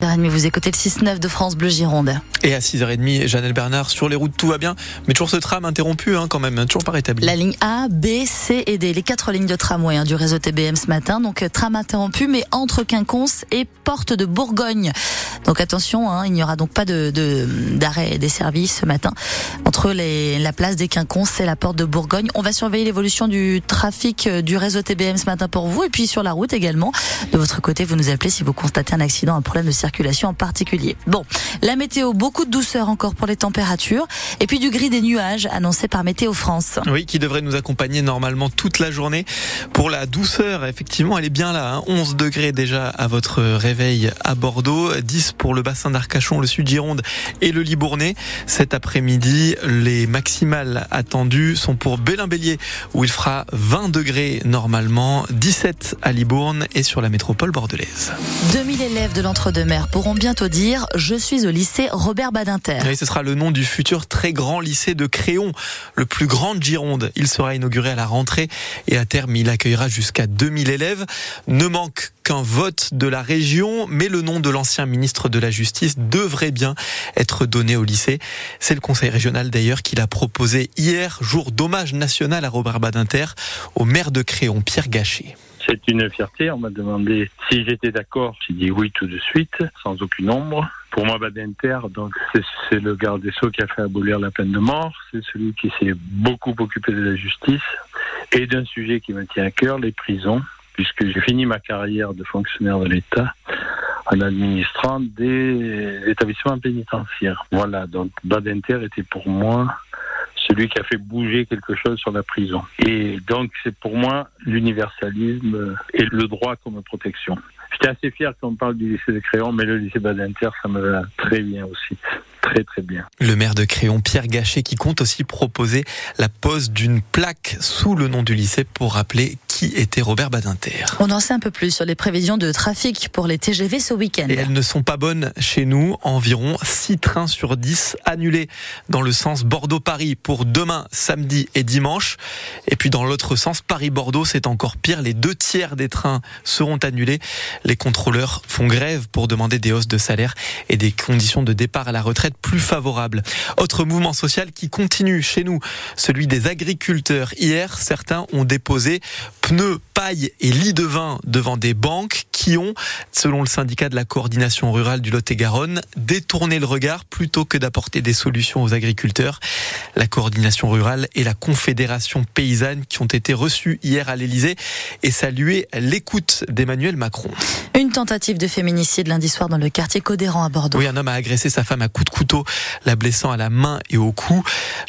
Vous écoutez le 6-9 de France Bleu Gironde. Et à 6h30, Janelle Bernard, sur les routes, tout va bien. Mais toujours ce tram interrompu, hein, quand même, toujours pas rétabli. La ligne A, B, C et D, les quatre lignes de tramway hein, du réseau TBM ce matin. Donc, euh, tram interrompu, mais entre Quinconce et Porte de Bourgogne. Donc, attention, hein, il n'y aura donc pas de, d'arrêt des services ce matin entre la place des Quinconces et la Porte de Bourgogne. On va surveiller l'évolution du trafic euh, du réseau TBM ce matin pour vous et puis sur la route également. De votre côté, vous nous appelez si vous constatez un accident, un problème de circulation en particulier. Bon, la météo, beaucoup de douceur encore pour les températures et puis du gris des nuages annoncé par Météo France. Oui, qui devrait nous accompagner normalement toute la journée. Pour la douceur, effectivement, elle est bien là. Hein. 11 degrés déjà à votre réveil à Bordeaux, 10 pour le bassin d'Arcachon, le sud Gironde et le Libournais. Cet après-midi, les maximales attendues sont pour Bélin-Bélier où il fera 20 degrés normalement, 17 à Libourne et sur la métropole bordelaise. 2000 élèves de l'entre-deux-mer pourront bientôt dire je suis au lycée Robert Badinter. ce sera le nom du futur très grand lycée de Créon, le plus grand de Gironde. Il sera inauguré à la rentrée et à terme il accueillera jusqu'à 2000 élèves. Ne manque qu'un vote de la région, mais le nom de l'ancien ministre de la Justice devrait bien être donné au lycée. C'est le conseil régional d'ailleurs qui l'a proposé hier, jour d'hommage national à Robert Badinter, au maire de Créon, Pierre Gachet. C'est une fierté. On m'a demandé si j'étais d'accord. J'ai dit oui tout de suite, sans aucune ombre. Pour moi, Badinter, donc c'est le garde des Sceaux qui a fait abolir la peine de mort. C'est celui qui s'est beaucoup occupé de la justice et d'un sujet qui me tient à cœur, les prisons, puisque j'ai fini ma carrière de fonctionnaire de l'État en administrant des établissements pénitentiaires. Voilà, donc Badinter était pour moi celui qui a fait bouger quelque chose sur la prison. Et donc, c'est pour moi l'universalisme et le droit comme protection. J'étais assez fier qu'on parle du lycée de Créon, mais le lycée Badinter, ça me va très bien aussi. Très très bien. Le maire de Créon, Pierre Gachet, qui compte aussi proposer la pose d'une plaque sous le nom du lycée pour rappeler qui était Robert Badinter. On en sait un peu plus sur les prévisions de trafic pour les TGV ce week-end. Et elles ne sont pas bonnes chez nous. Environ 6 trains sur 10 annulés dans le sens Bordeaux-Paris pour demain, samedi et dimanche. Et puis dans l'autre sens, Paris-Bordeaux, c'est encore pire. Les deux tiers des trains seront annulés. Les contrôleurs font grève pour demander des hausses de salaire et des conditions de départ à la retraite plus favorables. Autre mouvement social qui continue chez nous, celui des agriculteurs. Hier, certains ont déposé pneus, paille et lits de vin devant des banques qui ont, selon le syndicat de la coordination rurale du Lot-et-Garonne, détourné le regard plutôt que d'apporter des solutions aux agriculteurs. La coordination rurale et la confédération paysanne qui ont été reçues hier à l'Elysée et salué l'écoute d'Emmanuel Macron. Une tentative de féminicide lundi soir dans le quartier Codéran à Bordeaux. Oui, un homme a agressé sa femme à coups de couteau, la blessant à la main et au cou.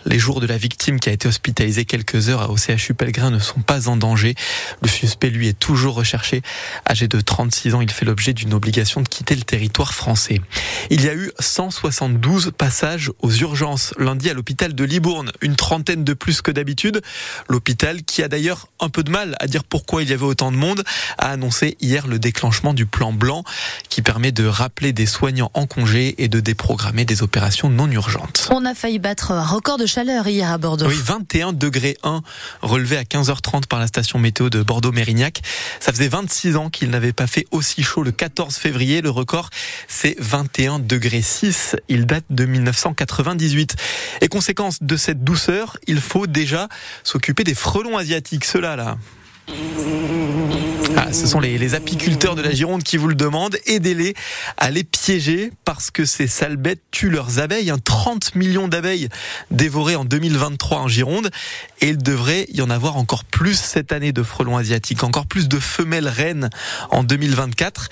Les jours de la victime qui a été hospitalisée quelques heures au CHU Pellegrin ne sont pas en danger. Le suspect, lui, est toujours recherché. Âgé de 36 ans, il fait l'objet d'une obligation de quitter le territoire français. Il y a eu 172 passages aux urgences lundi à l'hôpital de Libourne, une trentaine de plus que d'habitude. L'hôpital, qui a d'ailleurs un peu de mal à dire pourquoi il y avait autant de monde, a annoncé hier le déclenchement du plan blanc qui permet de rappeler des soignants en congé et de déprogrammer des opérations non urgentes. On a failli battre un record de chaleur hier à Bordeaux. Oui, 21 degrés 1 relevé à 15h30 par la station météo de Bordeaux-Mérignac. Ça faisait 26 ans qu'il n'avait pas fait aussi chaud le 14 février. Le record, c'est 21 degrés 6. Il date de 1998. Et conséquence de cette douceur, il faut déjà s'occuper des frelons asiatiques. Ceux-là, là. Ah, ce sont les, apiculteurs de la Gironde qui vous le demandent. Aidez-les à les piéger parce que ces sales bêtes tuent leurs abeilles. 30 millions d'abeilles dévorées en 2023 en Gironde. Et il devrait y en avoir encore plus cette année de frelons asiatiques. Encore plus de femelles reines en 2024.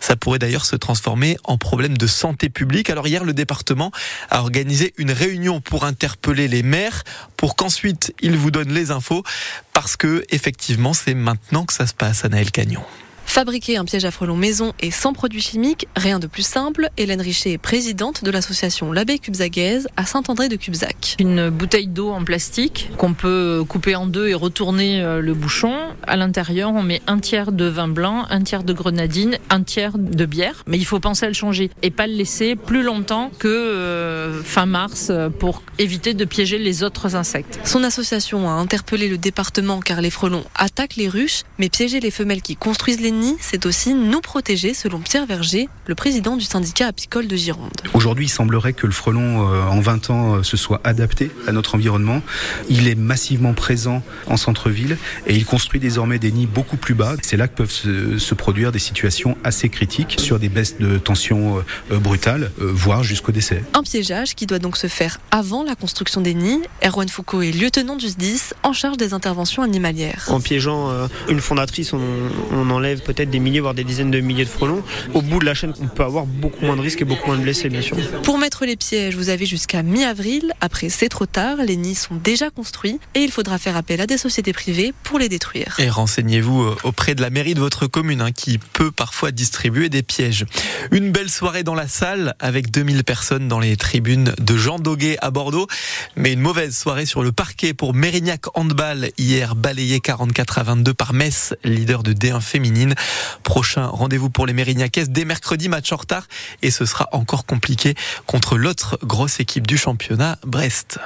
Ça pourrait d'ailleurs se transformer en problème de santé publique. Alors hier, le département a organisé une réunion pour interpeller les maires pour qu'ensuite ils vous donnent les infos parce que effectivement, c'est maintenant que ça se passe, Anaël Cagnon. Fabriquer un piège à frelons maison et sans produits chimiques, rien de plus simple. Hélène Richer est présidente de l'association L'Abbé Cubzagaise à Saint-André de Cubzac. Une bouteille d'eau en plastique qu'on peut couper en deux et retourner euh, le bouchon. À l'intérieur, on met un tiers de vin blanc, un tiers de grenadine, un tiers de bière. Mais il faut penser à le changer et pas le laisser plus longtemps que euh, fin mars pour éviter de piéger les autres insectes. Son association a interpellé le département car les frelons attaquent les ruches, mais piéger les femelles qui construisent les c'est aussi nous protéger, selon Pierre Verger, le président du syndicat apicole de Gironde. Aujourd'hui, il semblerait que le frelon, euh, en 20 ans, euh, se soit adapté à notre environnement. Il est massivement présent en centre-ville et il construit désormais des nids beaucoup plus bas. C'est là que peuvent se, se, produire des situations assez critiques sur des baisses de tension euh, brutales, voire jusqu'au décès. Un piégeage qui doit donc se faire avant la construction des nids. Erwan Foucault est lieutenant du SDIS en charge des interventions animalières. En piégeant une fondatrice, on, on enlève peut-être des milliers, voire des dizaines de milliers de frelons. Au bout de la chaîne, on peut avoir beaucoup moins de risques et beaucoup moins de blessés, bien sûr. Pour mettre les pièges, vous avez jusqu'à mi-avril. Après, c'est trop tard. Les nids sont déjà construits et il faudra faire appel à des sociétés privées pour les détruire. Et renseignez-vous euh, auprès de la mairie de votre commune hein, qui peut parfois distribuer des pièges. Une belle soirée dans la salle avec 2000 personnes dans les tribunes de Jean Doguet à Bordeaux. Mais une mauvaise soirée sur le parquet pour Mérignac Handball hier balayé 44 à 22 par Metz, leader de D1 féminine. Prochain rendez-vous pour les Mérignacaises dès mercredi, match en retard et ce sera encore compliqué contre l'autre grosse équipe du championnat, Brest.